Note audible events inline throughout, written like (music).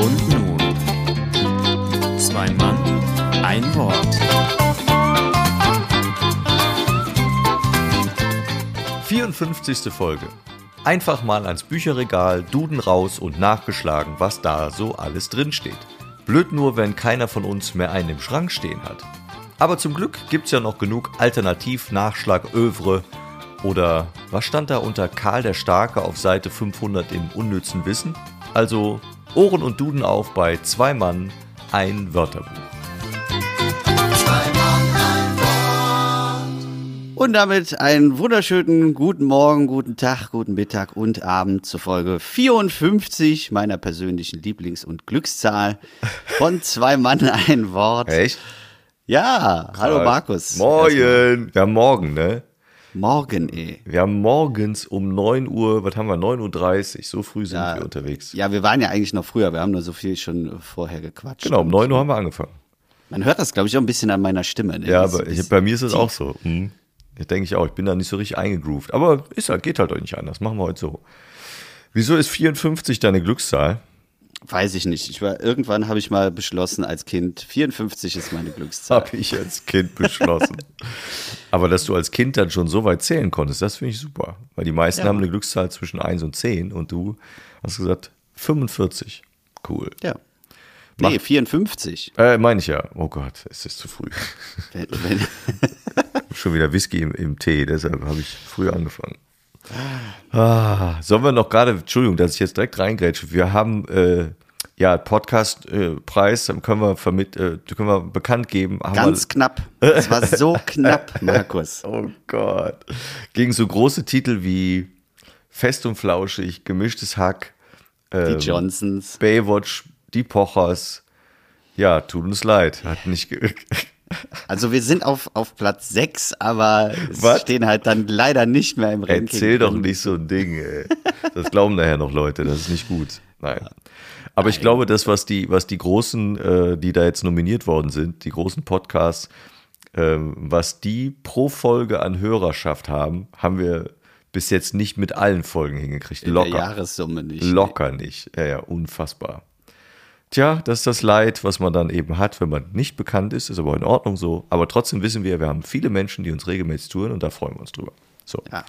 Und nun, zwei Mann, ein Wort. 54. Folge. Einfach mal ans Bücherregal, Duden raus und nachgeschlagen, was da so alles drinsteht. Blöd nur, wenn keiner von uns mehr einen im Schrank stehen hat. Aber zum Glück gibt's ja noch genug Alternativ-Nachschlag-Övre. Oder was stand da unter Karl der Starke auf Seite 500 im unnützen Wissen? Also Ohren und Duden auf bei zwei Mann, ein Wörterbuch. Und damit einen wunderschönen guten Morgen, guten Tag, guten Mittag und Abend zur Folge 54 meiner persönlichen Lieblings- und Glückszahl von zwei Mann ein Wort. Echt? Ja, hallo Markus. Wir haben morgen, ne? Morgen, ey. Wir haben morgens um 9 Uhr, was haben wir, 9.30 Uhr, so früh sind Ja. wir unterwegs. Ja, wir waren ja eigentlich noch früher, wir haben nur so viel schon vorher gequatscht. Genau, um 9 Uhr haben wir angefangen. Man hört das, glaube ich, auch ein bisschen an meiner Stimme. Ne? Ja, ist aber ich, bei mir ist es auch so. Hm. Ich denke ich auch, ich bin da nicht so richtig eingegroovt. Aber ist halt, geht halt auch nicht anders. Machen wir heute so. Wieso ist 54 deine Glückszahl? Weiß ich nicht. Ich war, irgendwann habe ich mal beschlossen als Kind, 54 ist meine Glückszahl. Habe ich als Kind beschlossen. (laughs) Aber dass du als Kind dann schon so weit zählen konntest, das finde ich super. Weil die meisten Ja. haben eine Glückszahl zwischen 1 und 10 und du hast gesagt 45. Cool. Ja. Nee, 54. Äh, meine ich ja. Oh Gott, es ist zu früh. Wenn, wenn, (laughs) Schon wieder Whisky im, im Tee, deshalb habe ich früher angefangen. Ah, sollen wir noch gerade, Entschuldigung, dass ich jetzt direkt reingrätsche. Wir haben äh, ja Podcast-Preis, dann können wir vermit, äh, können wir bekannt geben. Ganz knapp. Es war so (laughs) knapp, Markus. wir, oh Gott. Gegen so große Titel wie Fest und Flauschig, Gemischtes Hack, Die Johnsons. Baywatch, Die Pochers. Ja, tut uns leid. Hat nicht. (laughs) Also wir sind auf, auf Platz 6, aber Was? stehen halt dann leider nicht mehr im Ranking. Erzähl doch nicht so ein Ding, ey. Das glauben daher noch Leute, das ist nicht gut. Nein. Aber ich glaube, das, was die, was die großen, äh, die da jetzt nominiert worden sind, die großen Podcasts, ähm, was die pro Folge an Hörerschaft haben, haben wir bis jetzt nicht mit allen Folgen hingekriegt. In der Locker. Jahressumme nicht. Locker nicht. Ja, ja, unfassbar. Tja, das ist das Leid, was man dann eben hat, wenn man nicht bekannt ist, ist aber in Ordnung so. Aber trotzdem wissen wir, wir haben viele Menschen, die uns regelmäßig touren und da freuen wir uns drüber. So. Ja.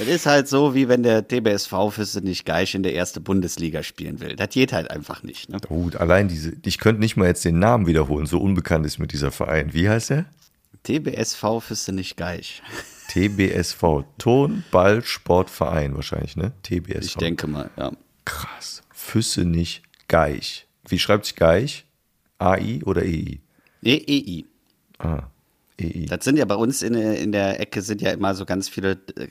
Es ist halt so, wie wenn der TBSV Füsse nicht Geisch in der erste Bundesliga spielen will. Das geht halt einfach nicht. Ne? Gut, allein diese, ich könnte nicht mal jetzt den Namen wiederholen, so unbekannt ist mit dieser Verein. Wie heißt der? TBSV Füsse nicht Geisch. (laughs) TBSV, Tonballsportverein wahrscheinlich, ne? TBSV. Ich denke mal, ja. Krass. Füsse nicht Geich. Wie schreibt sich Geich? AI oder EI? EEI. Ah, EI. Das sind ja bei uns in, der- in der Ecke sind ja immer so ganz viele äh,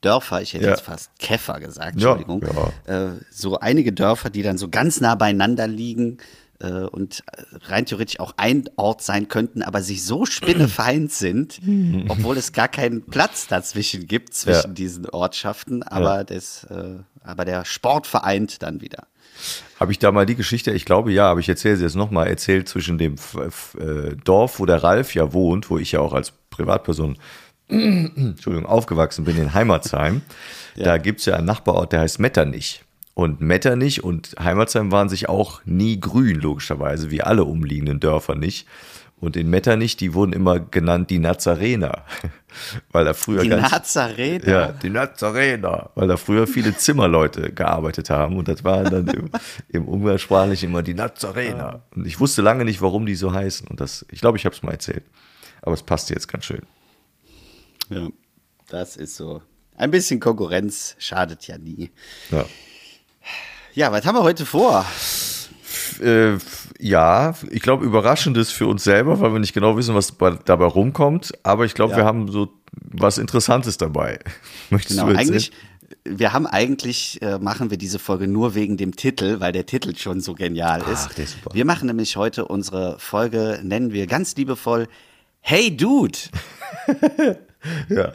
Dörfer, ich hätte Ja. jetzt fast Käfer gesagt, Ja, Entschuldigung. ja. Äh, so einige Dörfer, die dann so ganz nah beieinander liegen äh, und rein theoretisch auch ein Ort sein könnten, aber sich so spinnefeind sind, obwohl es gar keinen Platz dazwischen gibt, zwischen Ja. diesen Ortschaften, aber, das, aber der Sport vereint dann wieder. Habe ich da mal die Geschichte, ich glaube ja, aber ich erzähle sie jetzt nochmal, erzählt zwischen dem äh, Dorf, wo der Ralf ja wohnt, wo ich ja auch als Privatperson (clears throat) Entschuldigung, aufgewachsen bin in Heimatsheim. (laughs) Da gibt's ja einen Nachbarort, der heißt Metternich. Und Metternich und Heimatsheim waren sich auch nie grün, logischerweise, wie alle umliegenden Dörfer nicht. Und in Metternich, die wurden immer genannt die Nazarener. (laughs) Weil da früher Die ganz. Nazarener. Ja, die Nazarener, weil da früher viele Zimmerleute (laughs) gearbeitet haben und das waren dann im, im Umgangssprachlichen immer die Nazarener. Und ich wusste lange nicht, warum die so heißen und das, ich glaube, ich habe es mal erzählt. Aber es passt jetzt ganz schön. Ja, das ist so. Ein bisschen Konkurrenz schadet ja nie. Ja. Ja, was haben wir heute vor? Äh, ja, ich glaube, überraschendes für uns selber, weil wir nicht genau wissen, was bei, dabei rumkommt. Aber ich glaube, Ja. wir haben so was Interessantes dabei. (laughs) Möchtest Genau, du erzählen? eigentlich, wir haben eigentlich, äh, machen wir diese Folge nur wegen dem Titel, weil der Titel schon so genial ist. Ach, ist. Wir machen nämlich heute unsere Folge, nennen wir ganz liebevoll Hey Dude. (laughs) Ja.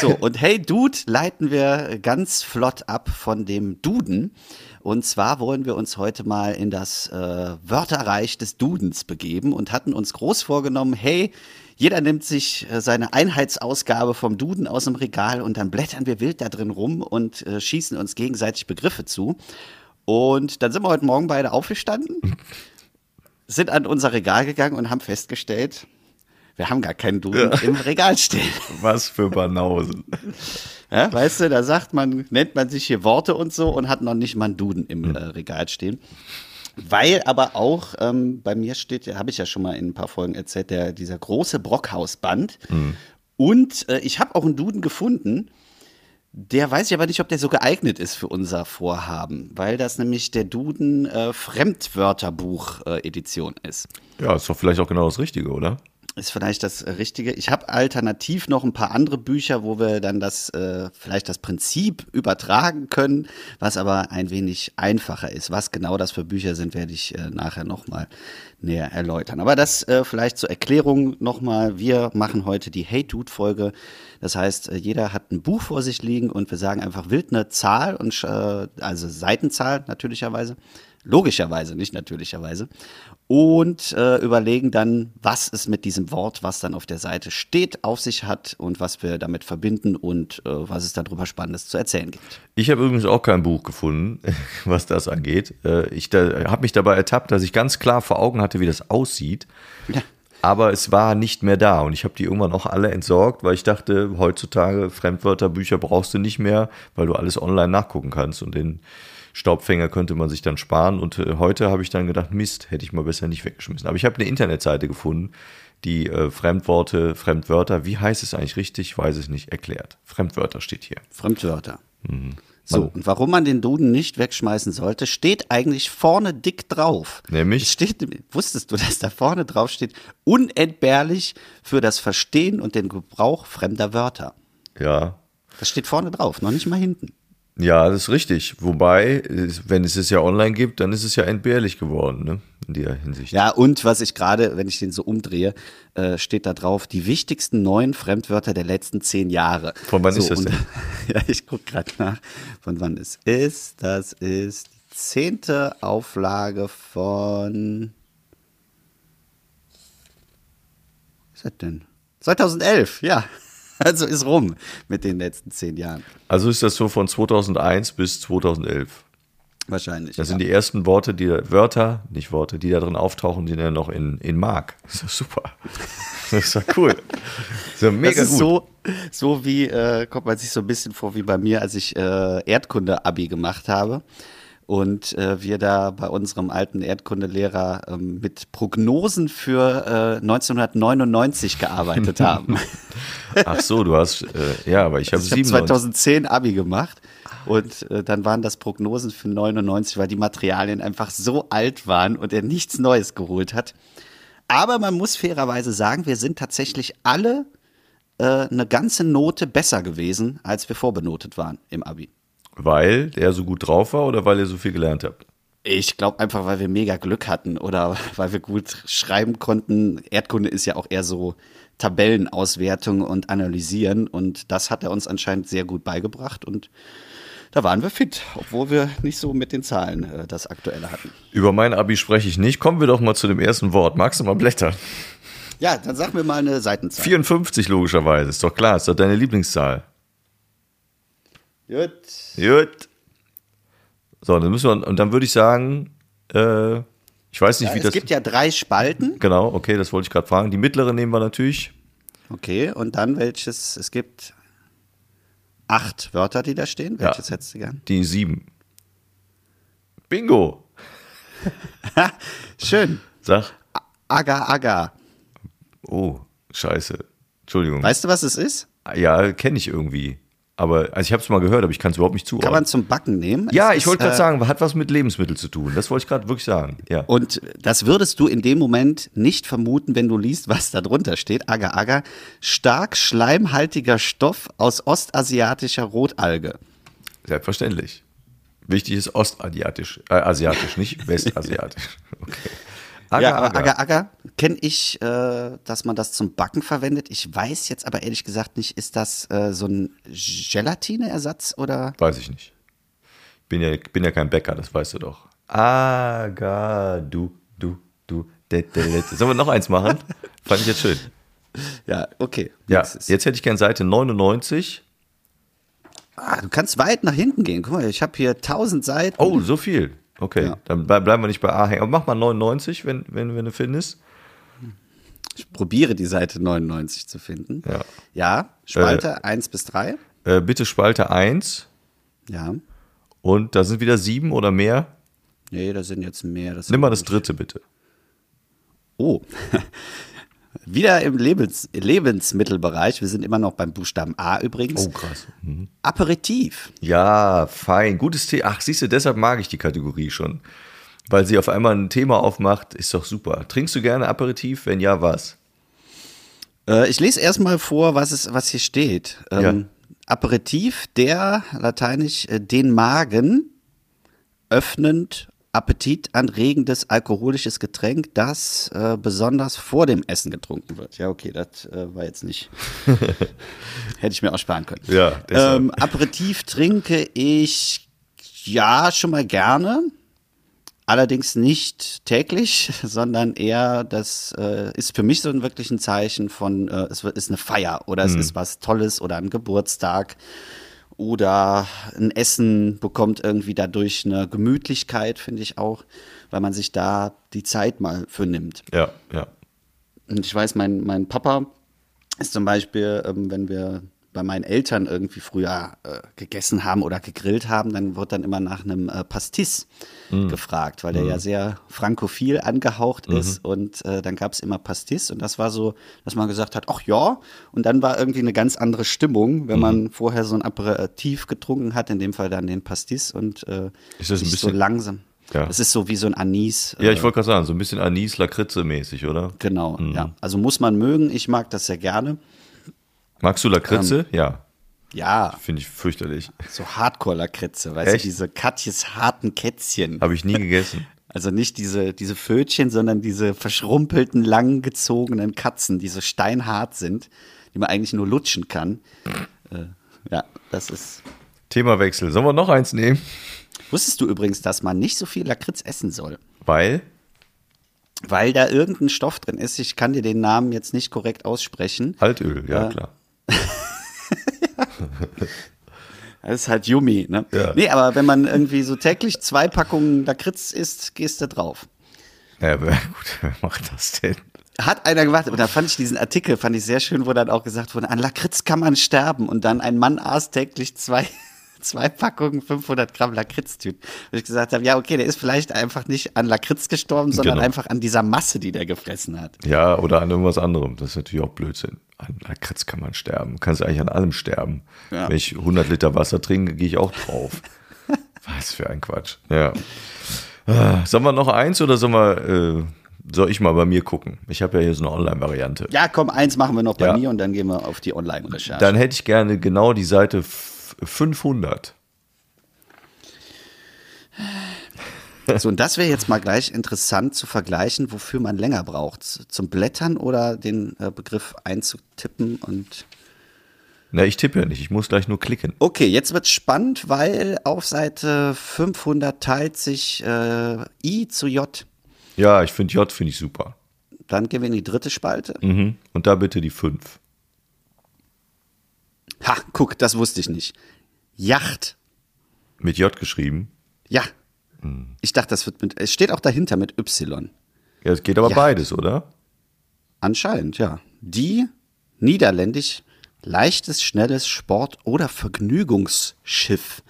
So, und Hey Dude leiten wir ganz flott ab von dem Duden. Und zwar wollen wir uns heute mal in das äh, Wörterreich des Dudens begeben und hatten uns groß vorgenommen, hey, Jeder nimmt sich äh, seine Einheitsausgabe vom Duden aus dem Regal und dann blättern wir wild da drin rum und äh, schießen uns gegenseitig Begriffe zu. Und dann sind wir heute Morgen beide aufgestanden, (laughs) sind an unser Regal gegangen und haben festgestellt, wir haben gar keinen Duden Ja. im Regal stehen. (laughs) Was für Banausen. Ja, weißt du, da sagt man, nennt man sich hier Worte und so und hat noch nicht mal einen Duden im äh, Regal stehen. Weil aber auch ähm, bei mir steht, habe ich ja schon mal in ein paar Folgen erzählt, der, dieser große Brockhausband. Und äh, ich habe auch einen Duden gefunden. Der weiß ich aber nicht, ob der so geeignet ist für unser Vorhaben, weil das nämlich der Duden äh, Fremdwörterbuch-Edition ist. Ja, ist doch vielleicht auch genau das Richtige, oder? Ist vielleicht das äh, Richtige. Ich habe alternativ noch ein paar andere Bücher, wo wir dann das äh, vielleicht das Prinzip übertragen können, was aber ein wenig einfacher ist. Was genau das für Bücher sind, werde ich äh, nachher nochmal näher erläutern. Aber das äh, vielleicht zur Erklärung nochmal. Wir machen heute die Hey Dude Folge. Das heißt, äh, jeder hat ein Buch vor sich liegen und wir sagen einfach wild eine Zahl und äh, also Seitenzahl natürlicherweise. Logischerweise, nicht natürlicherweise. Und äh, überlegen dann, was es mit diesem Wort, was dann auf der Seite steht, auf sich hat und was wir damit verbinden und äh, was es darüber Spannendes zu erzählen gibt. Ich habe übrigens auch kein Buch gefunden, (laughs) was das angeht. Äh, Ich da, habe mich dabei ertappt, dass ich ganz klar vor Augen hatte, wie das aussieht. Ja. Aber es war nicht mehr da und ich habe die irgendwann auch alle entsorgt, weil ich dachte, heutzutage Fremdwörterbücher brauchst du nicht mehr, weil du alles online nachgucken kannst und den Staubfänger könnte man sich dann sparen. Und äh, heute habe ich dann gedacht, Mist, hätte ich mal besser nicht weggeschmissen. Aber ich habe eine Internetseite gefunden, die äh, Fremdworte, Fremdwörter, wie heißt es eigentlich richtig, weiß ich nicht, erklärt. Fremdwörter steht hier. Fremdwörter. So, und warum man den Duden nicht wegschmeißen sollte, steht eigentlich vorne dick drauf. Nämlich? Es steht, wusstest du, dass da vorne drauf steht, unentbehrlich für das Verstehen und den Gebrauch fremder Wörter. Ja, Das steht vorne drauf, noch nicht mal hinten. Ja, das ist richtig. Wobei, wenn es es ja online gibt, dann ist es ja entbehrlich geworden, ne? In der Hinsicht. Ja, und was ich gerade, wenn ich den so umdrehe, äh, steht da drauf, die wichtigsten neuen Fremdwörter der letzten zehn Jahre. Von wann so, ist das und- denn? (laughs) Ja, ich gucke gerade nach, von wann es ist. Das ist die zehnte Auflage von. Was ist das denn? 2011, ja. (laughs) Also ist rum mit den letzten zehn Jahren. Also ist das so von 2001 bis 2011. Wahrscheinlich. Das ja. sind die ersten Worte, die Wörter, nicht Worte, die da drin auftauchen, die dann noch in, in Mark. Das (laughs) ist doch super. Das ist doch cool. Das ist ja mega das ist gut. so, so wie, äh, kommt man sich so ein bisschen vor wie bei mir, als ich äh, Erdkunde-Abi gemacht habe. Und äh, wir da bei unserem alten Erdkundelehrer ähm, mit Prognosen für äh, 1999 gearbeitet (laughs) haben. Ach so, du hast, äh, ja, aber ich habe Also ich habe 97. 2010 Abi gemacht und äh, dann waren das Prognosen für 99, weil die Materialien einfach so alt waren und er nichts Neues geholt hat. Aber man muss fairerweise sagen, wir sind tatsächlich alle äh, eine ganze Note besser gewesen, als wir vorbenotet waren im Abi. Weil der so gut drauf war oder weil ihr so viel gelernt habt? Ich glaube einfach, weil wir mega Glück hatten oder (laughs) weil wir gut schreiben konnten. Erdkunde ist ja auch eher so Tabellenauswertung und Analysieren und das hat er uns anscheinend sehr gut beigebracht und da waren wir fit, obwohl wir nicht so mit den Zahlen äh, das Aktuelle hatten. Über mein Abi spreche ich nicht. Kommen wir doch mal zu dem ersten Wort. Magst du mal blättern? Ja, dann sag mir mal eine Seitenzahl. 54 logischerweise. Ist doch klar, ist doch deine Lieblingszahl. Gut. Gut. So, dann müssen wir, und dann würde ich sagen, äh, ich weiß nicht, Ja, wie es das. gibt ja drei Spalten. genau, okay, das wollte ich gerade fragen. Die mittlere nehmen wir natürlich. Okay, und dann welches? Es gibt acht Wörter, die da stehen. Ja. Welches hättest du gern? Die sieben. Bingo. (laughs) Schön. Sag. Aga, aga. Oh, scheiße. Entschuldigung. Weißt du, was es ist? Ja, kenne ich irgendwie. Aber, also ich habe es mal gehört, aber ich kann es überhaupt nicht Kann zuordnen. man zum Backen nehmen. Ja, Es ich wollte gerade äh, sagen, hat was mit Lebensmitteln zu tun. Das wollte ich gerade wirklich sagen. Ja. Und das würdest du in dem Moment nicht vermuten, wenn du liest, was da drunter steht. Agar Agar, stark schleimhaltiger Stoff aus ostasiatischer Rotalge. Selbstverständlich. Wichtig ist ostasiatisch, äh, asiatisch, nicht (laughs) westasiatisch. Okay. Agar, ja, agar. Agar Agar kenne ich, äh, dass man das zum Backen verwendet. Ich weiß jetzt aber ehrlich gesagt nicht, ist das äh, so ein Gelatineersatz oder? Weiß ich nicht. Bin ja, bin ja kein Bäcker, das weißt du doch. Agar, du, du, du. de, de, de. Sollen wir noch eins machen? (laughs) Fand ich jetzt schön. Ja, okay. Ja, jetzt hätte ich gern Seite 99. Ah, du kannst weit nach hinten gehen. Guck mal, ich habe hier 1000 Seiten. Oh, so viel. Okay, Ja. dann ble- bleiben wir nicht bei A hängen. Aber mach mal 99, wenn, wenn, wenn du findest. Ich probiere die Seite 99 zu finden. Ja. Ja, Spalte 1 bis 3. Äh, bitte Spalte 1 Ja. und da sind wieder sieben oder mehr. Nee, da sind jetzt mehr. Nimm mal das dritte bitte. Oh. (laughs) Wieder im Lebens Lebensmittelbereich. Wir sind immer noch beim Buchstaben A übrigens. Oh, krass. Aperitif. Ja, fein. Gutes Thema. Ach, siehst du, deshalb mag ich die Kategorie schon. Weil sie auf einmal ein Thema aufmacht, ist doch super. Trinkst du gerne Aperitif? Wenn ja, was? Äh, ich lese erstmal vor, was, es, was hier steht. Ähm, Ja. Aperitif, der, lateinisch, äh, den Magen öffnend, appetitanregendes alkoholisches Getränk, das äh, besonders vor dem Essen getrunken wird. Ja, okay, das äh, war jetzt nicht. (laughs) Hätte ich mir auch sparen können. Ja, deshalb. ähm, Aperitif trinke ich ja schon mal gerne. Allerdings nicht täglich, (laughs) sondern eher, das äh, ist für mich so ein wirklich ein Zeichen von, äh, es ist eine Feier oder es ist was Tolles oder ein Geburtstag oder ein Essen bekommt irgendwie dadurch eine Gemütlichkeit, finde ich auch, weil man sich da die Zeit mal für nimmt. Ja, ja. Und ich weiß, mein, mein Papa ist zum Beispiel, ähm, wenn wir bei meinen Eltern irgendwie früher äh, gegessen haben oder gegrillt haben, dann wird dann immer nach einem äh, Pastis gefragt, weil der ja sehr frankophil angehaucht ist und äh, dann gab es immer Pastis und das war so, dass man gesagt hat, ach ja, und dann war irgendwie eine ganz andere Stimmung, wenn man vorher so ein Aperitif getrunken hat, in dem Fall dann den Pastis und äh, Ist das ein sich so bisschen- langsam. Ja. Das ist so wie so ein Anis. Ja, äh, ich wollte gerade sagen, so ein bisschen Anis, Lakritze mäßig, oder? Genau, ja. Also muss man mögen. Ich mag das sehr gerne. Magst du Lakritze? Ähm. ja, Ja, finde ich fürchterlich. so Hardcore-Lakritze, weißt Echt? du, diese Katjes harten Kätzchen. Habe ich nie gegessen. (laughs) Also nicht diese, diese Fötchen, sondern diese verschrumpelten, langgezogenen Katzen, die so steinhart sind, die man eigentlich nur lutschen kann. Äh, ja, das ist. Themawechsel. Sollen wir noch eins nehmen? Wusstest du übrigens, dass man nicht so viel Lakritz essen soll? Weil? Weil da irgendein Stoff drin ist. Ich kann dir den Namen jetzt nicht korrekt aussprechen. Altöl, ja, Ja. klar. Das ist halt Yummy, ne? Ja. Nee, aber wenn man irgendwie so täglich zwei Packungen Lakritz isst, gehst du drauf. Ja, aber gut, wer macht das denn? Hat einer gemacht, und da fand ich diesen Artikel, fand ich sehr schön, wo dann auch gesagt wurde, an Lakritz kann man sterben und dann ein Mann aß täglich zwei, zwei Packungen 500 Gramm Lakritztüten. Und ich gesagt habe, ja, okay, der ist vielleicht einfach nicht an Lakritz gestorben, sondern Genau. einfach an dieser Masse, die der gefressen hat. Ja, oder an irgendwas anderem. Das ist natürlich auch Blödsinn. An Lakritz kann man sterben. Kannst eigentlich an allem sterben. Ja. Wenn ich 100 Liter Wasser trinke, gehe ich auch drauf. (laughs) Was für ein Quatsch. Ja. Ah, Sollen wir noch eins oder sollen wir, äh, soll ich mal bei mir gucken? Ich habe ja hier so eine Online-Variante. Ja, komm, eins machen wir noch bei Ja. mir und dann gehen wir auf die Online-Recherche. Dann hätte ich gerne genau die Seite f- 500. So, und das wäre jetzt mal gleich interessant zu vergleichen, wofür man länger braucht. Zum Blättern oder den äh, Begriff einzutippen und. Na, ich tippe ja nicht. Ich muss gleich nur klicken. Okay, jetzt wird's spannend, weil auf Seite 500 teilt sich äh, I zu J. Ja, ich finde J finde ich super. Dann gehen wir in die dritte Spalte. Mhm. Und da bitte die 5. Ha, guck, das wusste ich nicht. Yacht. Mit J geschrieben. Ja. Ich dachte, das wird mit. Es steht auch dahinter mit Y. Ja, es geht aber Ja. beides, oder? Anscheinend, ja. Die niederländisch leichtes, schnelles Sport- oder Vergnügungsschiff.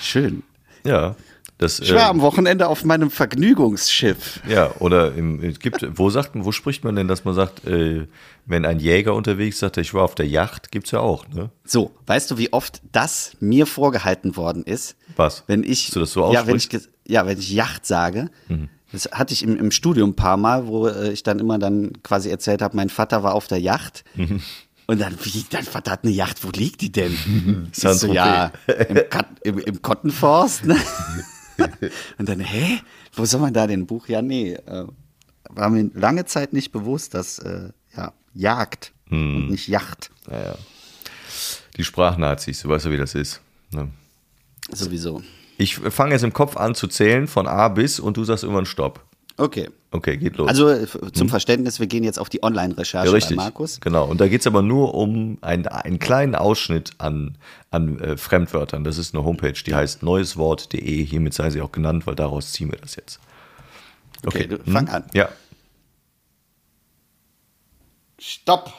Schön. Ja. Das, Ich war äh, am Wochenende auf meinem Vergnügungsschiff. Ja, oder im, es gibt, wo sagt man, wo spricht man denn, dass man sagt, äh, wenn ein Jäger unterwegs sagt, ich war auf der Yacht, gibt's ja auch, ne? So, weißt du, wie oft das mir vorgehalten worden ist? Was? Wenn ich, Dass du das so ja, wenn ich, ja, wenn ich Yacht sage, das hatte ich im, im Studium ein paar Mal, wo äh, ich dann immer dann quasi erzählt habe, mein Vater war auf der Yacht. Und dann, wie, dein Vater hat eine Yacht, wo liegt die denn? (laughs) Ich so, ja, im, im, im Kottenforst, ne? (laughs) (laughs) Und dann, hä? Wo soll man da den Buch? Ja, nee, äh, war mir lange Zeit nicht bewusst, dass, äh, ja, Jagd und nicht Yacht. Naja. Die Sprachnazis, du weißt ja, wie das ist. Ne? Sowieso. Ich fange jetzt im Kopf an zu zählen von A bis und du sagst irgendwann Stopp. Okay. Okay, geht los. Also äh, zum Verständnis, wir gehen jetzt auf die Online-Recherche ja, bei richtig. Markus. Genau. Und da geht es aber nur um einen, einen kleinen Ausschnitt an, an äh, Fremdwörtern. Das ist eine Homepage, die heißt neueswort.de. Hiermit sei sie auch genannt, weil daraus ziehen wir das jetzt. Okay, du, fang an. Ja. Stopp.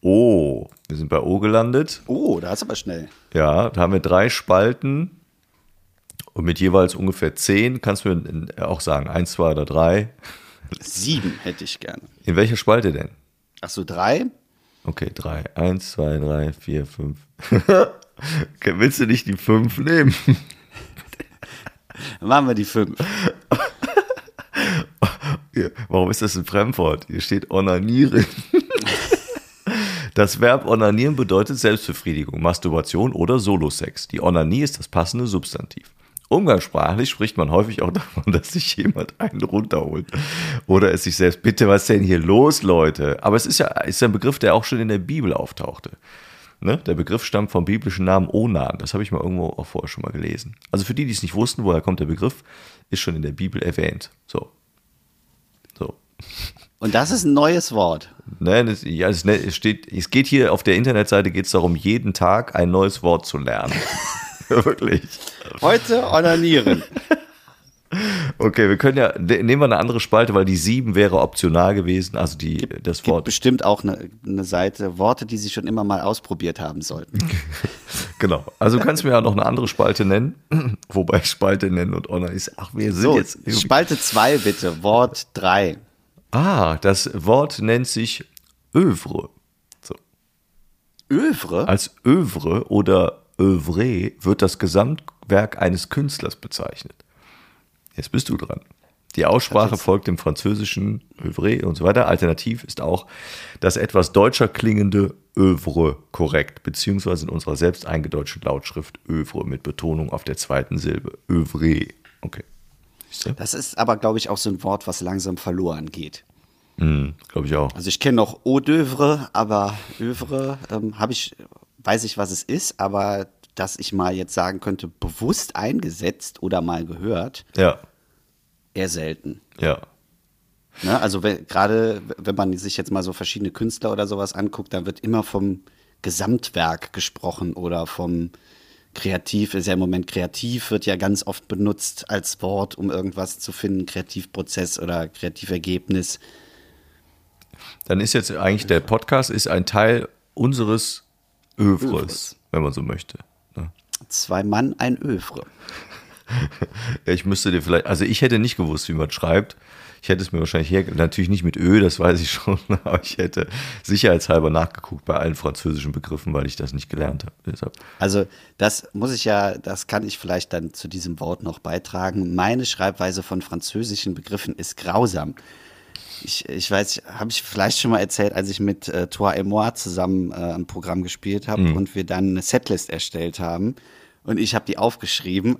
O. Wir sind bei O gelandet. Oh, da ist aber schnell. Ja, da haben wir drei Spalten und mit jeweils ungefähr zehn. Kannst du mir auch sagen, eins, zwei oder drei. Sieben hätte ich gerne. In welcher Spalte denn? Ach so, drei? Okay, drei. Eins, zwei, drei, vier, fünf. (laughs) okay, willst du nicht die fünf nehmen? Dann machen wir die fünf. (laughs) Warum ist das ein Fremdwort? Hier steht onanieren. (laughs) Das Verb onanieren bedeutet Selbstbefriedigung, Masturbation oder Solosex. Die Onanie ist das passende Substantiv. Umgangssprachlich spricht man häufig auch davon, dass sich jemand einen runterholt oder es sich selbst. Bitte, was ist denn hier los, Leute? Aber es ist ja ist ein Begriff, der auch schon in der Bibel auftauchte. Ne? Der Begriff stammt vom biblischen Namen Onan. Das habe ich mal irgendwo auch vorher schon mal gelesen. Also für die, die es nicht wussten, woher kommt der Begriff, ist schon in der Bibel erwähnt. So. So. Und das ist ein neues Wort. Nein, es, ja, es, ne- es steht, es geht hier auf der Internetseite geht es darum, jeden Tag ein neues Wort zu lernen. (laughs) Wirklich. Heute onanieren. (laughs) Okay, wir können ja, de- nehmen wir eine andere Spalte, weil die sieben wäre optional gewesen. Also die, das Gibt Wort. bestimmt auch eine, eine Seite, Worte, die sie schon immer mal ausprobiert haben sollten. (laughs) Genau. Also du kannst mir ja noch eine andere Spalte nennen. (clears throat) Wobei Spalte nennen und Honor ist. Ach, wir sind So, jetzt. Spalte 2 bitte, Wort 3. Ah, das Wort nennt sich Övre. So. Övre? Als Övre oder Övre wird das Gesamtwerk eines Künstlers bezeichnet. Jetzt bist du dran. Die Aussprache folgt dem französischen Övre und so weiter. Alternativ ist auch das etwas deutscher klingende Övre korrekt, beziehungsweise in unserer selbst eingedeutschten Lautschrift Övre mit Betonung auf der zweiten Silbe. Övre. Okay. Das ist aber, glaube ich, auch so ein Wort, was langsam verloren geht. Hm, Glaube ich auch. Also ich kenne noch Eau d'oeuvre, aber Övre ähm, habe ich, weiß ich, was es ist, aber dass ich mal jetzt sagen könnte, bewusst eingesetzt oder mal gehört, Ja, eher selten. ja. Ne? Also gerade wenn man sich jetzt mal so verschiedene Künstler oder sowas anguckt, dann wird immer vom Gesamtwerk gesprochen oder vom Kreativ, ist ja im Moment kreativ, wird ja ganz oft benutzt als Wort, um irgendwas zu finden, Kreativprozess oder Kreativergebnis. Dann ist jetzt eigentlich der Podcast ist ein Teil unseres Övres, Övres. wenn man so möchte. ne? Zwei Mann, ein Övre. (laughs) Ich müsste dir vielleicht, also ich hätte nicht gewusst, wie man schreibt. Ich hätte es mir wahrscheinlich her, natürlich nicht mit Ö, das weiß ich schon, (laughs) aber ich hätte sicherheitshalber nachgeguckt bei allen französischen Begriffen, weil ich das nicht gelernt habe. Deshalb. Also das muss ich ja, das kann ich vielleicht dann zu diesem Wort noch beitragen. Meine Schreibweise von französischen Begriffen ist grausam. Ich, ich weiß, habe ich vielleicht schon mal erzählt, als ich mit äh, Toi et moi zusammen äh, ein Programm gespielt habe und wir dann eine Setlist erstellt haben. Und ich habe die aufgeschrieben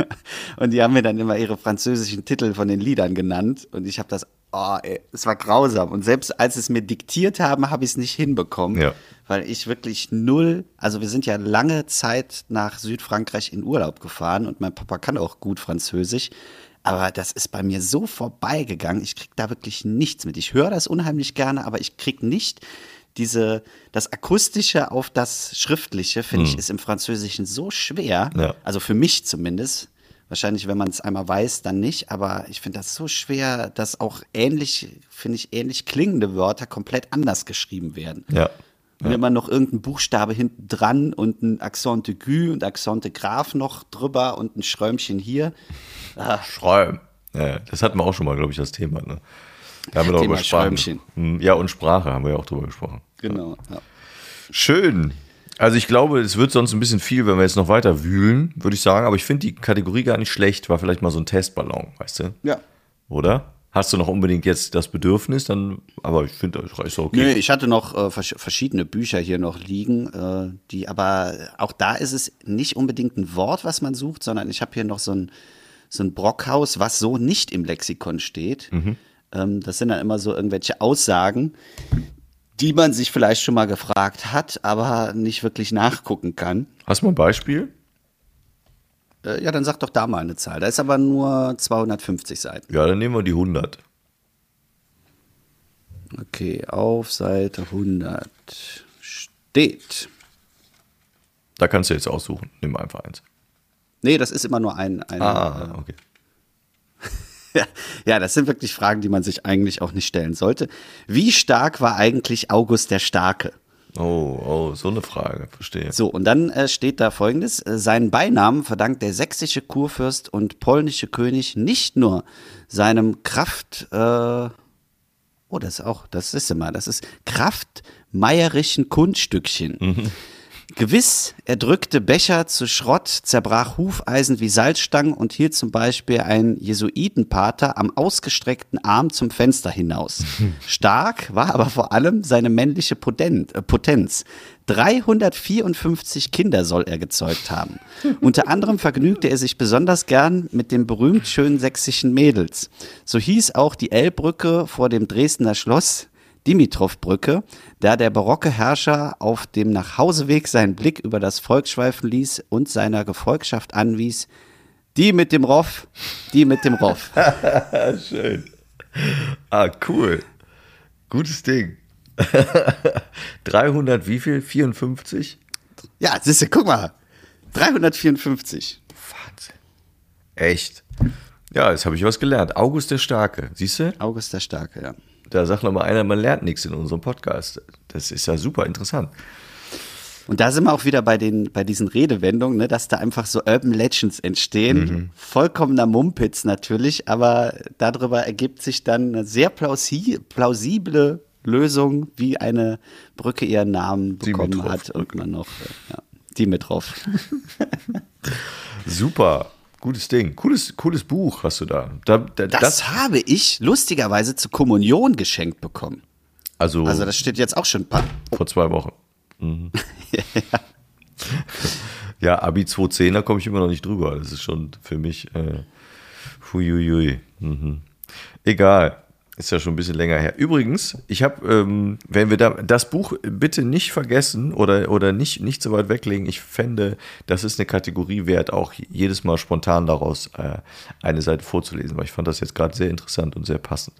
(laughs) und die haben mir dann immer ihre französischen Titel von den Liedern genannt und ich habe das, oh, ey, es war grausam. Und selbst als es mir diktiert haben, habe ich es nicht hinbekommen Ja. weil ich wirklich null, also wir sind ja lange Zeit nach Südfrankreich in Urlaub gefahren und mein Papa kann auch gut Französisch, aber das ist bei mir so vorbeigegangen, ich krieg da wirklich nichts mit. Ich höre das unheimlich gerne, aber ich krieg nicht diese, das Akustische auf das Schriftliche, finde ich, ist im Französischen so schwer, Ja. also für mich zumindest. Wahrscheinlich, wenn man es einmal weiß, dann nicht, aber ich finde das so schwer, dass auch ähnlich, finde ich, ähnlich klingende Wörter komplett anders geschrieben werden. Ja. Und immer noch irgendein Buchstabe hinten dran und ein Accent aigu und Accent grave noch drüber und ein Schrömchen hier. Schreiben. Ja, das hatten wir auch schon mal, glaube ich, das Thema. Ne? Da haben wir Thema über Sprache. Schräumchen. Hm, Ja, und Sprache haben wir ja auch drüber gesprochen. Genau. Ja. Schön. Also ich glaube, es wird sonst ein bisschen viel, wenn wir jetzt noch weiter wühlen, würde ich sagen. Aber ich finde die Kategorie gar nicht schlecht. War vielleicht mal so ein Testballon, weißt du? ja. Oder? Hast du noch unbedingt jetzt das Bedürfnis, dann, aber ich finde, das ist okay. Nö, ich hatte noch äh, vers verschiedene Bücher hier noch liegen, äh, die aber auch da ist es nicht unbedingt ein Wort, was man sucht, sondern ich habe hier noch so ein, so ein Brockhaus, was so nicht im Lexikon steht. Ähm, das sind dann immer so irgendwelche Aussagen, die man sich vielleicht schon mal gefragt hat, aber nicht wirklich nachgucken kann. Hast du mal ein Beispiel? Äh, ja, dann sag doch da mal eine Zahl. Da ist aber nur 250 Seiten. Ja, dann nehmen wir die 100. Okay, auf Seite 100 steht. Da kannst du jetzt aussuchen. Nimm einfach eins. Nee, das ist immer nur ein. ein Ah, okay. (laughs) ja, das sind wirklich Fragen, die man sich eigentlich auch nicht stellen sollte. Wie stark war eigentlich August der Starke? Oh, oh, so eine Frage, verstehe. So, und dann äh, steht da folgendes: äh, Seinen Beinamen verdankt der sächsische Kurfürst und polnische König nicht nur seinem Kraft. Äh, oh, das ist auch, das ist immer, das ist kraftmeierischen Kunststückchen. Gewiss, er drückte Becher zu Schrott, zerbrach Hufeisen wie Salzstangen und hielt zum Beispiel einen Jesuitenpater am ausgestreckten Arm zum Fenster hinaus. (laughs) Stark war aber vor allem seine männliche äh, Potenz. 354 Kinder soll er gezeugt haben. (laughs) Unter anderem vergnügte er sich besonders gern mit den berühmt schönen sächsischen Mädels. So hieß auch die Elbbrücke vor dem Dresdner Schloss Dimitrov-Brücke, da der barocke Herrscher auf dem Nachhauseweg seinen Blick über das Volk schweifen ließ und seiner Gefolgschaft anwies, die mit dem Roff, die mit dem Roff. (laughs) Schön. Ah, cool. Gutes Ding. (laughs) 300 wie viel? 54? Ja, siehste, guck mal. 354. Wahnsinn. Echt. Ja, jetzt habe ich was gelernt. August der Starke. Siehst du? August der Starke, ja. Da sagt noch mal einer, man lernt nichts in unserem Podcast. Das ist ja super interessant. Und da sind wir auch wieder bei, den, bei diesen Redewendungen, ne, dass da einfach so Urban Legends entstehen. Vollkommener Mumpitz natürlich, aber darüber ergibt sich dann eine sehr plausi plausible Lösung, wie eine Brücke ihren Namen bekommen Dimitrov hat und man noch, äh, ja, Dimitrov. (laughs) Super. Gutes Ding. Cooles, cooles Buch hast du da. da, da Das, habe ich lustigerweise zur Kommunion geschenkt bekommen. also, Also das steht jetzt auch schon ein paar. vor zwei Wochen. Mhm. (laughs) ja, Abi 210, da komme ich immer noch nicht drüber. Das ist schon für mich äh, huiuiui. Mhm. Egal. Ist ja schon ein bisschen länger her. Übrigens, ich habe, ähm, wenn wir da das Buch bitte nicht vergessen oder, oder nicht, nicht so weit weglegen, ich fände, das ist eine Kategorie wert, auch jedes Mal spontan daraus äh, eine Seite vorzulesen, weil ich fand das jetzt gerade sehr interessant und sehr passend.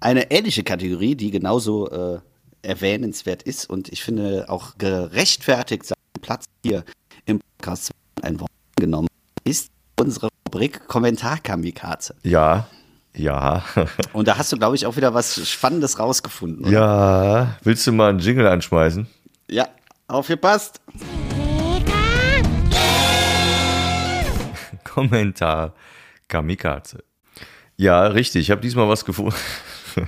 Eine ähnliche Kategorie, die genauso äh, erwähnenswert ist und ich finde auch gerechtfertigt seinen Platz hier im Podcast ein Wort genommen, ist unsere Rubrik Kommentar-Kamikaze. Ja, ja, (laughs) Und da hast du, glaube ich, auch wieder was Spannendes rausgefunden. Oder? ja. Willst du mal einen Jingle anschmeißen? Ja, aufgepasst. (laughs) Kommentar Kamikaze. Ja, richtig. Ich habe diesmal was gefunden, (laughs)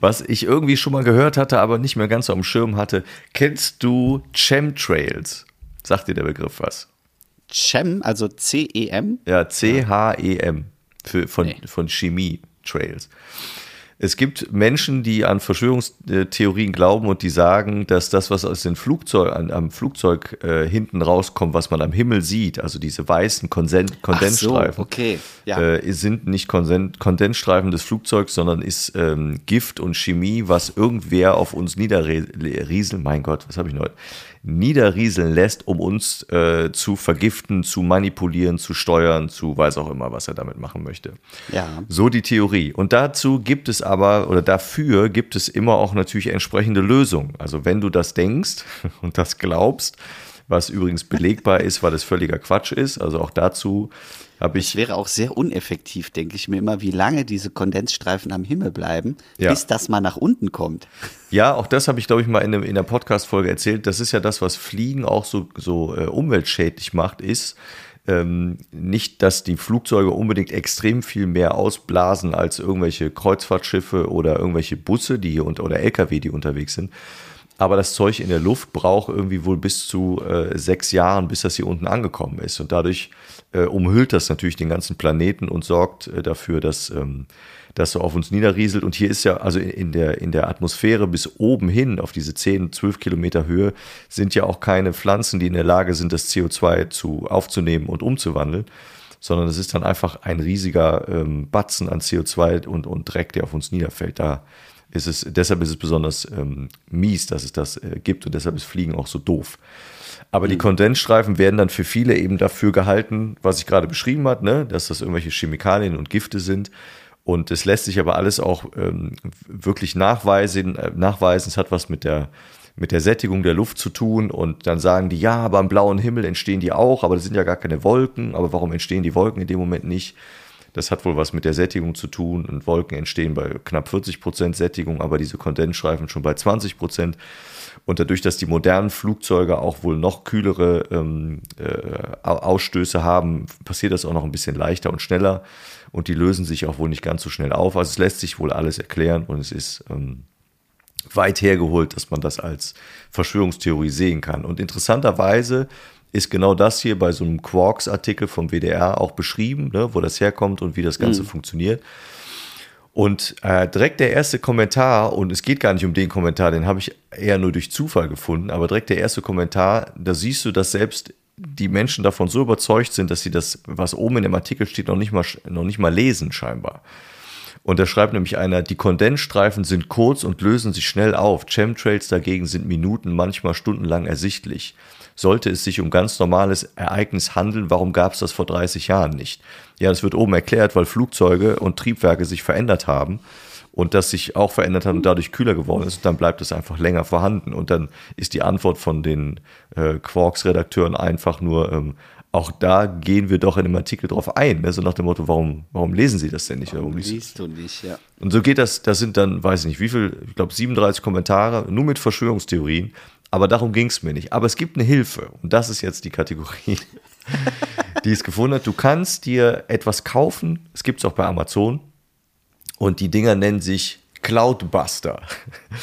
was ich irgendwie schon mal gehört hatte, aber nicht mehr ganz so am Schirm hatte. Kennst du Chemtrails? Sagt dir der Begriff was? Chem, also C-E-M. Ja, C-H-E-M für, von, Nee. von Chemie Trails. Es gibt Menschen, die an Verschwörungstheorien glauben und die sagen, dass das, was aus den Flugzeug, an, am Flugzeug äh, hinten rauskommt, was man am Himmel sieht, also diese weißen Konsen Kondensstreifen, so, okay, ja. äh, sind nicht Konsen Kondensstreifen des Flugzeugs, sondern ist ähm, Gift und Chemie, was irgendwer auf uns niederrieseln, mein Gott, was habe ich heute? Niederrieseln lässt, um uns äh, zu vergiften, zu manipulieren, zu steuern, zu weiß auch immer, was er damit machen möchte. Ja. So die Theorie. Und dazu gibt es aber, oder dafür gibt es immer auch natürlich entsprechende Lösungen. Also wenn du das denkst (laughs) und das glaubst, was übrigens belegbar ist, weil es völliger Quatsch ist, also auch dazu habe ich Wäre auch sehr uneffektiv, denke ich mir immer, wie lange diese Kondensstreifen am Himmel bleiben, Ja. bis das mal nach unten kommt. Ja, auch das habe ich, glaube ich, mal in, einem- in der Podcast-Folge erzählt. Das ist ja das, was Fliegen auch so, so äh, umweltschädlich macht, ist ähm, nicht, dass die Flugzeuge unbedingt extrem viel mehr ausblasen als irgendwelche Kreuzfahrtschiffe oder irgendwelche Busse, die hier unter, oder LKW, die unterwegs sind. Aber das Zeug in der Luft braucht irgendwie wohl bis zu äh, sechs Jahren, bis das hier unten angekommen ist. Und dadurch äh, umhüllt das natürlich den ganzen Planeten und sorgt äh, dafür, dass ähm, das so auf uns niederrieselt. Und hier ist ja, also in- der, in der Atmosphäre bis oben hin, auf diese 10, 12 Kilometer Höhe, sind ja auch keine Pflanzen, die in der Lage sind, das CO2 zu, aufzunehmen und umzuwandeln, sondern es ist dann einfach ein riesiger ähm, Batzen an CO2 und, und Dreck, der auf uns niederfällt. Da ist es, deshalb ist es besonders ähm, mies, dass es das äh, gibt und deshalb ist Fliegen auch so doof. Aber die Kondensstreifen werden dann für viele eben dafür gehalten, was ich gerade beschrieben habe, ne? dass das irgendwelche Chemikalien und Gifte sind. Und es lässt sich aber alles auch ähm, wirklich nachweisen. Äh, nachweisen. Es hat was mit der, mit der Sättigung der Luft zu tun. Und dann sagen die, ja, aber am blauen Himmel entstehen die auch, aber das sind ja gar keine Wolken. Aber warum entstehen die Wolken in dem Moment nicht? Das hat wohl was mit der Sättigung zu tun. Und Wolken entstehen bei knapp 40 Prozent Sättigung, aber diese Kondensstreifen schon bei 20 Prozent. Und dadurch, dass die modernen Flugzeuge auch wohl noch kühlere ähm, äh, Ausstöße haben, passiert das auch noch ein bisschen leichter und schneller. Und die lösen sich auch wohl nicht ganz so schnell auf. Also es lässt sich wohl alles erklären und es ist ähm, weit hergeholt, dass man das als Verschwörungstheorie sehen kann. Und interessanterweise ist genau das hier bei so einem Quarks-Artikel vom WDR auch beschrieben, ne, wo das herkommt und wie das Ganze mhm. funktioniert. Und äh, direkt der erste Kommentar, und es geht gar nicht um den Kommentar, den habe ich eher nur durch Zufall gefunden, aber direkt der erste Kommentar, da siehst du, dass selbst die Menschen davon so überzeugt sind, dass sie das, was oben in dem Artikel steht, noch nicht mal, noch nicht mal lesen scheinbar. Und da schreibt nämlich einer, die Kondensstreifen sind kurz und lösen sich schnell auf. Chemtrails dagegen sind Minuten, manchmal stundenlang ersichtlich. Sollte es sich um ganz normales Ereignis handeln, warum gab es das vor 30 Jahren nicht? Ja, das wird oben erklärt, weil Flugzeuge und Triebwerke sich verändert haben und das sich auch verändert hat und dadurch kühler geworden ist, dann bleibt es einfach länger vorhanden. Und dann ist die Antwort von den äh, Quarks-Redakteuren einfach nur, ähm, auch da gehen wir doch in dem Artikel drauf ein. Also nach dem Motto, warum, warum lesen Sie das denn nicht? Warum, warum liest du nicht, ja. Und so geht das, das sind dann, weiß ich nicht, wie viel, ich glaube 37 Kommentare, nur mit Verschwörungstheorien. Aber darum ging es mir nicht. Aber es gibt eine Hilfe. Und das ist jetzt die Kategorie, (laughs) die es gefunden hat. Du kannst dir etwas kaufen. Es gibt es auch bei Amazon. Und die Dinger nennen sich Cloudbuster.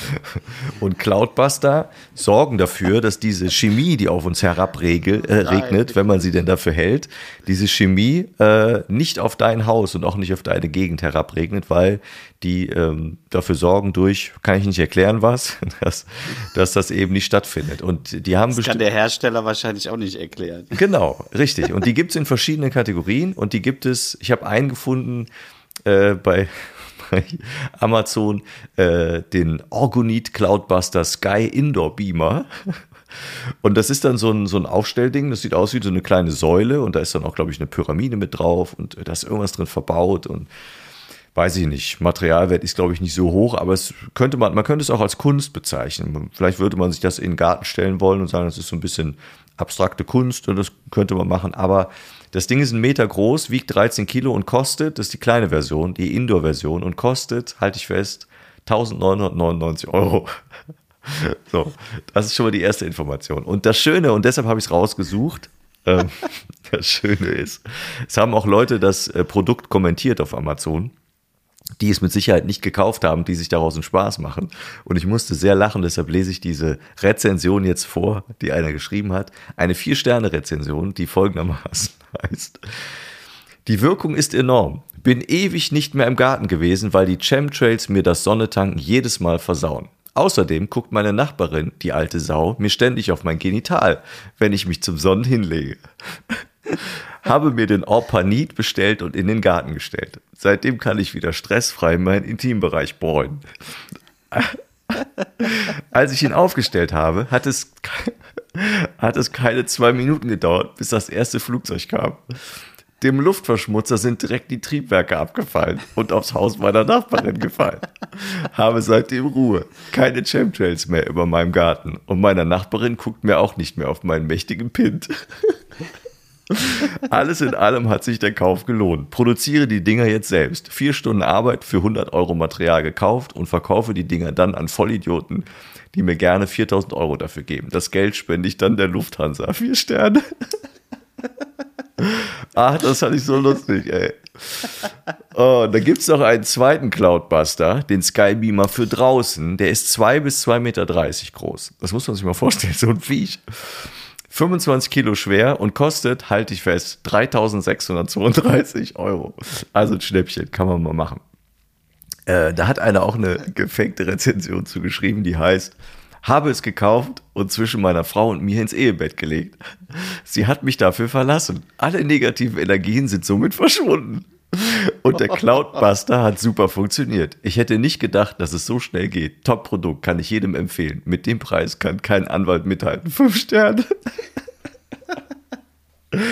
(laughs) Und Cloudbuster sorgen dafür, dass diese Chemie, die auf uns herabregnet, äh, regnet, wenn man sie denn dafür hält, diese Chemie äh, nicht auf dein Haus und auch nicht auf deine Gegend herabregnet, weil die ähm, dafür sorgen durch, kann ich nicht erklären was, (laughs) dass, dass das eben nicht stattfindet. Und die haben das kann der Hersteller wahrscheinlich auch nicht erklären. (laughs) Genau, richtig. Und die gibt es in verschiedenen Kategorien und die gibt es, ich habe einen gefunden äh, bei Amazon äh, den Orgonite Cloudbuster Sky Indoor Beamer. Und das ist dann so ein, so ein Aufstellding, das sieht aus wie so eine kleine Säule und da ist dann auch, glaube ich, eine Pyramide mit drauf und da ist irgendwas drin verbaut und weiß ich nicht. Materialwert ist, glaube ich, nicht so hoch, aber es könnte man, man könnte es auch als Kunst bezeichnen. Vielleicht würde man sich das in den Garten stellen wollen und sagen, das ist so ein bisschen abstrakte Kunst und das könnte man machen, aber das Ding ist ein Meter groß, wiegt 13 Kilo und kostet, das ist die kleine Version, die Indoor-Version und kostet, halte ich fest, 1999 Euro. (laughs) So, das ist schon mal die erste Information. Und das Schöne, und deshalb habe ich es rausgesucht, ähm, (laughs) das Schöne ist, es haben auch Leute das äh, Produkt kommentiert auf Amazon die es mit Sicherheit nicht gekauft haben, die sich daraus einen Spaß machen. Und ich musste sehr lachen, deshalb lese ich diese Rezension jetzt vor, die einer geschrieben hat. Eine Vier-Sterne-Rezension, die folgendermaßen heißt. Die Wirkung ist enorm. Bin ewig nicht mehr im Garten gewesen, weil die Chemtrails mir das Sonnetanken jedes Mal versauen. Außerdem guckt meine Nachbarin, die alte Sau, mir ständig auf mein Genital, wenn ich mich zum Sonnen hinlege (laughs) habe mir den Orpanit bestellt und in den Garten gestellt. Seitdem kann ich wieder stressfrei meinen Intimbereich bohren. (laughs) Als ich ihn aufgestellt habe, hat es, hat es keine zwei Minuten gedauert, bis das erste Flugzeug kam. Dem Luftverschmutzer sind direkt die Triebwerke abgefallen und aufs Haus meiner Nachbarin gefallen. Habe seitdem Ruhe. Keine Chemtrails mehr über meinem Garten. Und meine Nachbarin guckt mir auch nicht mehr auf meinen mächtigen Pint. Alles in allem hat sich der Kauf gelohnt. Produziere die Dinger jetzt selbst. Vier Stunden Arbeit für 100 Euro Material gekauft und verkaufe die Dinger dann an Vollidioten, die mir gerne 4000 Euro dafür geben. Das Geld spende ich dann der Lufthansa. Vier Sterne. (laughs) Ach, das fand ich so lustig, ey. Oh, da gibt es noch einen zweiten Cloudbuster, den Skybeamer für draußen. Der ist zwei bis zwei Meter dreißig groß. Das muss man sich mal vorstellen, (laughs) so ein Viech. 25 Kilo schwer und kostet, halte ich fest, 3632 Euro. Also ein Schnäppchen, kann man mal machen. Äh, da hat einer auch eine gefakte Rezension zugeschrieben, die heißt, habe es gekauft und zwischen meiner Frau und mir ins Ehebett gelegt. Sie hat mich dafür verlassen. Alle negativen Energien sind somit verschwunden. Und der Cloudbuster hat super funktioniert. Ich hätte nicht gedacht, dass es so schnell geht. Top-Produkt, kann ich jedem empfehlen. Mit dem Preis kann kein Anwalt mithalten. Fünf Sterne. (laughs)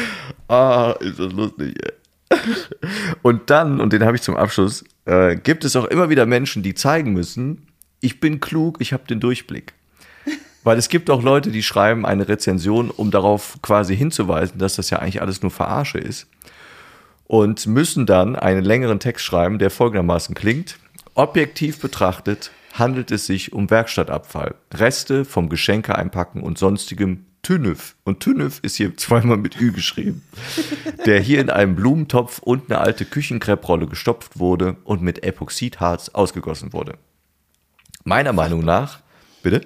ah, ist das lustig, ey. Und dann, und den habe ich zum Abschluss, äh, gibt es auch immer wieder Menschen, die zeigen müssen, ich bin klug, ich habe den Durchblick. Weil es gibt auch Leute, die schreiben eine Rezension, um darauf quasi hinzuweisen, dass das ja eigentlich alles nur Verarsche ist. Und müssen dann einen längeren Text schreiben, der folgendermaßen klingt. Objektiv betrachtet handelt es sich um Werkstattabfall, Reste vom Geschenke einpacken und sonstigem Tünnef. Und Tünnef ist hier zweimal mit Ü geschrieben. Der hier in einem Blumentopf und eine alte Küchenkreprolle gestopft wurde und mit Epoxidharz ausgegossen wurde. Meiner Meinung nach, bitte?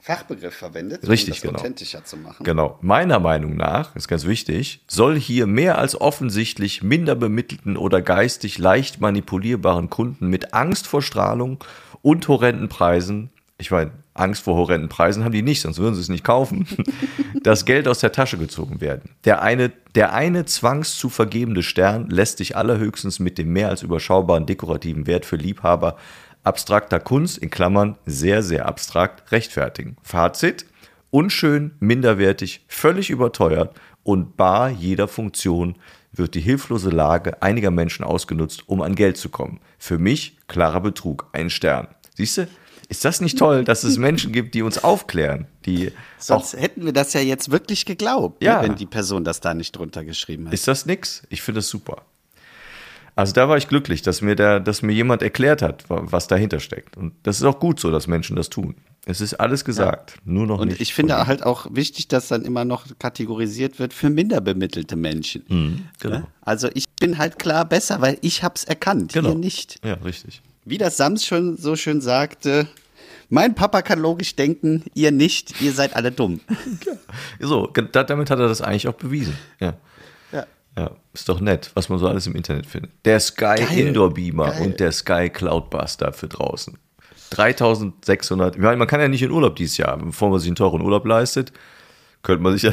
Fachbegriff verwendet, Richtig, um das genau. authentischer zu machen. Genau. Meiner Meinung nach, ist ganz wichtig, soll hier mehr als offensichtlich minder bemittelten oder geistig leicht manipulierbaren Kunden mit Angst vor Strahlung und horrenden Preisen, ich meine, Angst vor horrenden Preisen haben die nicht, sonst würden sie es nicht kaufen, (laughs) das Geld aus der Tasche gezogen werden. Der eine, der eine zwangs zu vergebende Stern lässt sich allerhöchstens mit dem mehr als überschaubaren dekorativen Wert für Liebhaber abstrakter Kunst, in Klammern sehr, sehr abstrakt, rechtfertigen. Fazit, unschön, minderwertig, völlig überteuert und bar jeder Funktion wird die hilflose Lage einiger Menschen ausgenutzt, um an Geld zu kommen. Für mich klarer Betrug, ein Stern. Siehst du? Ist das nicht toll, dass es Menschen gibt, die uns aufklären, die Sonst auch hätten wir das ja jetzt wirklich geglaubt, Ja. ne, wenn die Person das da nicht drunter geschrieben hat. Ist das nix? Ich finde das super. Also da war ich glücklich, dass mir, der, dass mir jemand erklärt hat, wa- was dahinter steckt. Und das ist auch gut so, dass Menschen das tun. Es ist alles gesagt, nur noch Und nicht. ich finde halt auch wichtig, dass dann immer noch kategorisiert wird für minder bemittelte Menschen. genau. Ne? Also ich bin halt klar besser, weil ich hab's erkannt, Genau. ihr nicht. Ja, richtig. Wie das Sams schon so schön sagte, mein Papa kann logisch denken, ihr nicht, ihr seid alle dumm. (laughs) So, damit hat er das eigentlich auch bewiesen. Ja. Ja. Ja, ist doch nett, was man so alles im Internet findet. Der Sky Geil. Indoor Beamer Geil. und der Sky Cloudbuster für draußen. 3600, ich meine, man kann ja nicht in Urlaub dieses Jahr, bevor man sich einen teuren Urlaub leistet, könnte man sich ja,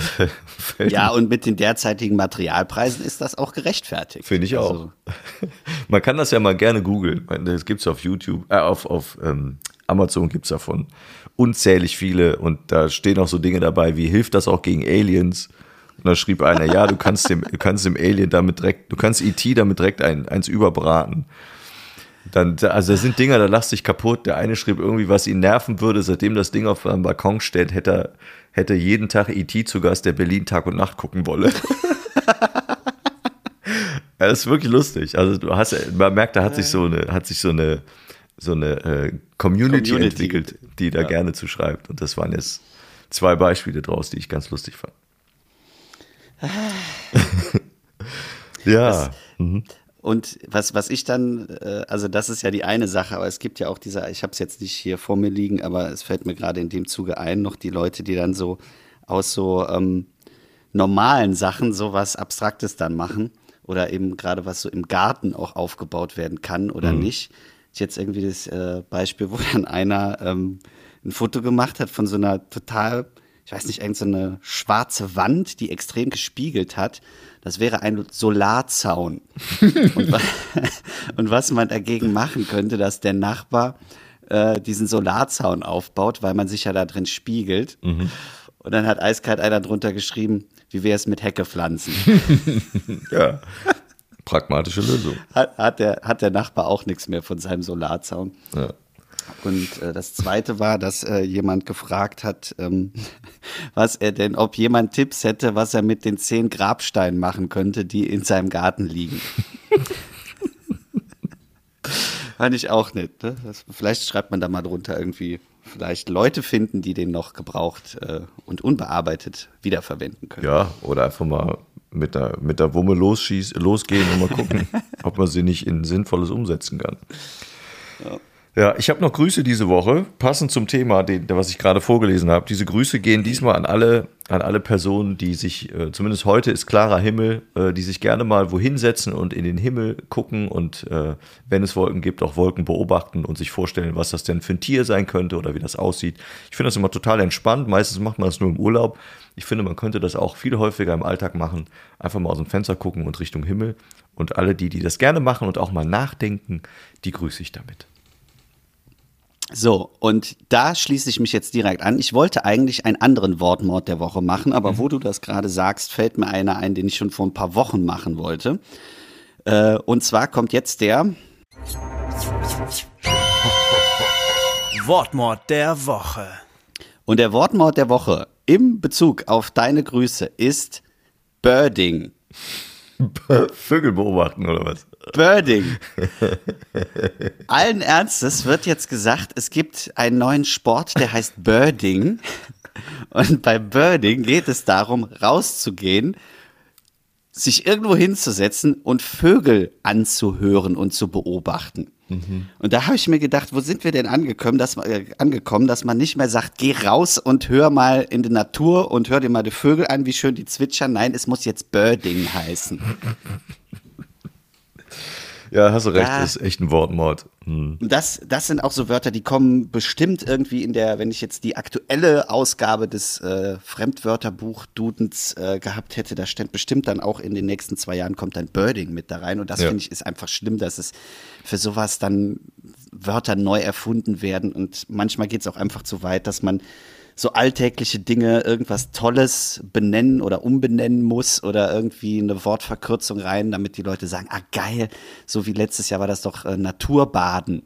(laughs) Ja, und mit den derzeitigen Materialpreisen ist das auch gerechtfertigt. Finde ich auch. Also, (laughs) Man kann das ja mal gerne googeln. Das gibt es auf YouTube, äh, auf, auf ähm, Amazon gibt es davon unzählig viele. Und da stehen auch so Dinge dabei, wie hilft das auch gegen Aliens? Und da schrieb einer, ja, du kannst dem, du kannst dem Alien damit direkt, du kannst E.T. damit direkt ein, eins überbraten. Dann, also da sind Dinger, da lachst dich kaputt. Der eine schrieb irgendwie, was ihn nerven würde, seitdem das Ding auf seinem Balkon steht, hätte er, hätte jeden Tag E.T. zu Gast, der Berlin Tag und Nacht gucken wolle. (laughs) Ja, das ist wirklich lustig. Also du hast, man merkt, da hat sich so eine, hat sich so eine, so eine äh, Community, Community. entwickelt, die da gerne zu schreibt. Und das waren jetzt zwei Beispiele draus, die ich ganz lustig fand. (laughs) ja. mhm. Und was, was ich dann, äh, also das ist ja die eine Sache, aber es gibt ja auch diese, ich habe es jetzt nicht hier vor mir liegen, aber es fällt mir gerade in dem Zuge ein, noch die Leute, die dann so aus so ähm, normalen Sachen so was Abstraktes dann machen oder eben gerade was so im Garten auch aufgebaut werden kann oder nicht. Ich jetzt irgendwie das äh, Beispiel, wo dann einer ähm, ein Foto gemacht hat von so einer total, ich weiß nicht, irgend so eine schwarze Wand, die extrem gespiegelt hat. Das wäre ein Solarzaun. (laughs) und, wa (laughs) und was man dagegen machen könnte, dass der Nachbar äh, diesen Solarzaun aufbaut, weil man sich ja da drin spiegelt. Und dann hat eiskalt einer drunter geschrieben, wie wäre es mit Heckepflanzen? (laughs) ja. Pragmatische Lösung. hat, hat, der, hat der Nachbar auch nichts mehr von seinem Solarzaun. Ja. Und äh, das zweite war, dass äh, jemand gefragt hat, ähm, (laughs) was er denn, ob jemand Tipps hätte, was er mit den zehn Grabsteinen machen könnte, die in seinem Garten liegen. (laughs) Fand ich auch nett. Ne? Das, vielleicht schreibt man da mal drunter irgendwie, vielleicht Leute finden, die den noch gebraucht äh, und unbearbeitet wiederverwenden können. Ja, oder einfach mal mit der, mit der Wumme losschieß, losgehen und mal gucken, (laughs) ob man sie nicht in Sinnvolles umsetzen kann. Ja, ich habe noch Grüße diese Woche, passend zum Thema, den, was ich gerade vorgelesen habe. Diese Grüße gehen diesmal an alle, an alle Personen, die sich, äh, zumindest heute ist klarer Himmel, äh, die sich gerne mal wohin setzen und in den Himmel gucken und äh, wenn es Wolken gibt, auch Wolken beobachten und sich vorstellen, was das denn für ein Tier sein könnte oder wie das aussieht. Ich finde das immer total entspannt. Meistens macht man das nur im Urlaub. Ich finde, man könnte das auch viel häufiger im Alltag machen. Einfach mal aus dem Fenster gucken und Richtung Himmel. Und alle die, die das gerne machen und auch mal nachdenken, die grüße ich damit. So, und da schließe ich mich jetzt direkt an. Ich wollte eigentlich einen anderen Wortmord der Woche machen, aber mhm. wo du das gerade sagst, fällt mir einer ein, den ich schon vor ein paar Wochen machen wollte. Äh, und zwar kommt jetzt der Wortmord der Woche. Und der Wortmord der Woche im Bezug auf deine Grüße ist Birding. Vögel beobachten oder was? Birding. (laughs) Allen Ernstes wird jetzt gesagt, es gibt einen neuen Sport, der heißt Birding. Und bei Birding geht es darum, rauszugehen, sich irgendwo hinzusetzen und Vögel anzuhören und zu beobachten. Und da habe ich mir gedacht, wo sind wir denn angekommen dass, man- äh, angekommen, dass man nicht mehr sagt, geh raus und hör mal in die Natur und hör dir mal die Vögel an, wie schön die zwitschern. Nein, es muss jetzt Birding heißen. Ja, hast du recht, Ja. ist echt ein Wortmord. Hm. Das, das sind auch so Wörter, die kommen bestimmt irgendwie in der, wenn ich jetzt die aktuelle Ausgabe des äh, Fremdwörterbuch-Dudens äh, gehabt hätte, da steht bestimmt dann auch in den nächsten zwei Jahren kommt dann Birding mit da rein. Und das Ja. finde ich ist einfach schlimm, dass es für sowas dann Wörter neu erfunden werden. Und manchmal geht es auch einfach zu weit, dass man so alltägliche Dinge, irgendwas Tolles benennen oder umbenennen muss oder irgendwie eine Wortverkürzung rein, damit die Leute sagen, ah geil, so wie letztes Jahr war das doch äh, Naturbaden.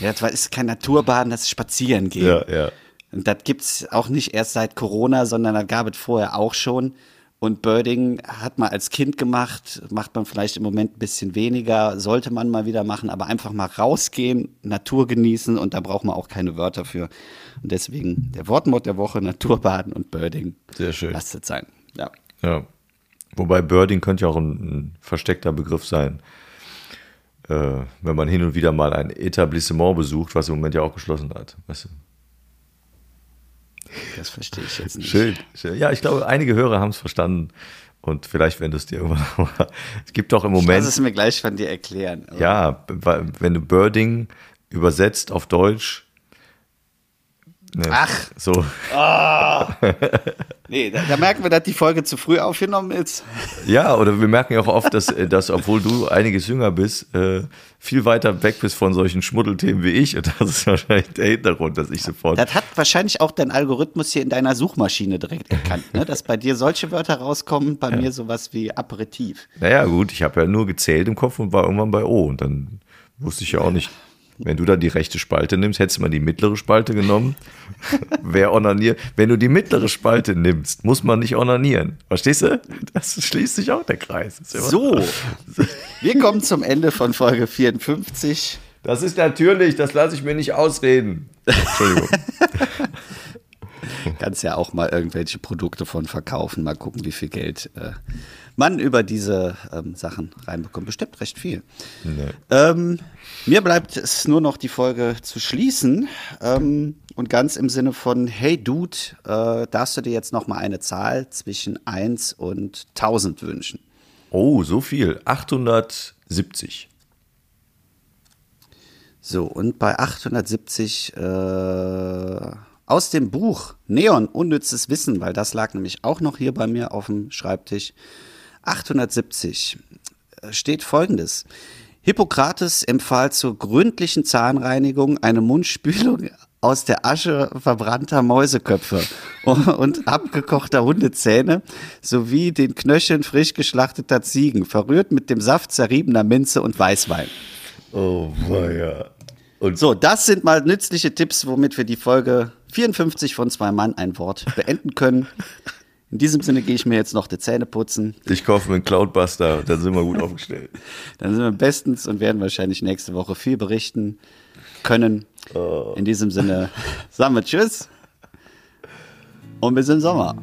Ja, das ist kein Naturbaden, das ist Spazieren gehen. Ja, ja. Und das gibt's auch nicht erst seit Corona, sondern das gab es vorher auch schon. Und Birding hat man als Kind gemacht, macht man vielleicht im Moment ein bisschen weniger, sollte man mal wieder machen, aber einfach mal rausgehen, Natur genießen und da braucht man auch keine Wörter für. Und deswegen der Wortmord der Woche, Naturbaden und Birding. Sehr schön. Lasst es sein. Ja. Ja. Wobei Birding könnte ja auch ein, ein versteckter Begriff sein. Äh, wenn man hin und wieder mal ein Etablissement besucht, was im Moment ja auch geschlossen hat. Weißt du? Das verstehe ich jetzt nicht. Schön, schön. Ja, ich glaube, einige Hörer haben es verstanden. Und vielleicht, wenn du es dir irgendwann mal. Es gibt doch im Lass Moment. es mir gleich von dir erklären. Ja, wenn du Birding übersetzt auf Deutsch. Ne, Ach. So. Nee, da, da merken wir, dass die Folge zu früh aufgenommen ist. Ja, oder wir merken ja auch oft, dass, äh, dass obwohl du einiges jünger bist, äh, viel weiter weg bist von solchen Schmuddelthemen wie ich. Und das ist wahrscheinlich der Hintergrund, dass ich sofort. Das hat wahrscheinlich auch dein Algorithmus hier in deiner Suchmaschine direkt erkannt, ne? dass bei dir solche Wörter rauskommen, bei mir sowas wie Aperitif. Naja, gut, ich habe ja nur gezählt im Kopf und war irgendwann bei O. Und dann wusste ich ja auch nicht, wenn du da die rechte Spalte nimmst, hättest du mal die mittlere Spalte genommen. (laughs) Wer onaniert? Wenn du die mittlere Spalte nimmst, muss man nicht onanieren. Verstehst du? Das schließt sich auch der Kreis. So, (laughs) wir kommen zum Ende von Folge 54. Das ist natürlich, das lasse ich mir nicht ausreden. Entschuldigung. (laughs) (laughs) Kannst ja auch mal irgendwelche Produkte von verkaufen, mal gucken, wie viel Geld äh, man über diese ähm, Sachen reinbekommt. Bestimmt recht viel. Ähm, mir bleibt es nur noch die Folge zu schließen ähm, und ganz im Sinne von, hey Dude, äh, darfst du dir jetzt noch mal eine Zahl zwischen 1 und 1000 wünschen? Oh, so viel. 870. So, und bei 870 äh, aus dem Buch Neon, unnützes Wissen, weil das lag nämlich auch noch hier bei mir auf dem Schreibtisch. 870 äh, steht folgendes. Hippokrates empfahl zur gründlichen Zahnreinigung eine Mundspülung aus der Asche verbrannter Mäuseköpfe (laughs) und abgekochter Hundezähne sowie den Knöcheln frisch geschlachteter Ziegen, verrührt mit dem Saft zerriebener Minze und Weißwein. Oh, ja. Und So, das sind mal nützliche Tipps, womit wir die Folge 54 von zwei Mann ein Wort beenden können. In diesem Sinne gehe ich mir jetzt noch die Zähne putzen. ich kaufe mir einen Cloudbuster, dann sind wir gut aufgestellt. Dann sind wir bestens und werden wahrscheinlich nächste Woche viel berichten können. In diesem Sinne sagen wir Tschüss und bis im Sommer.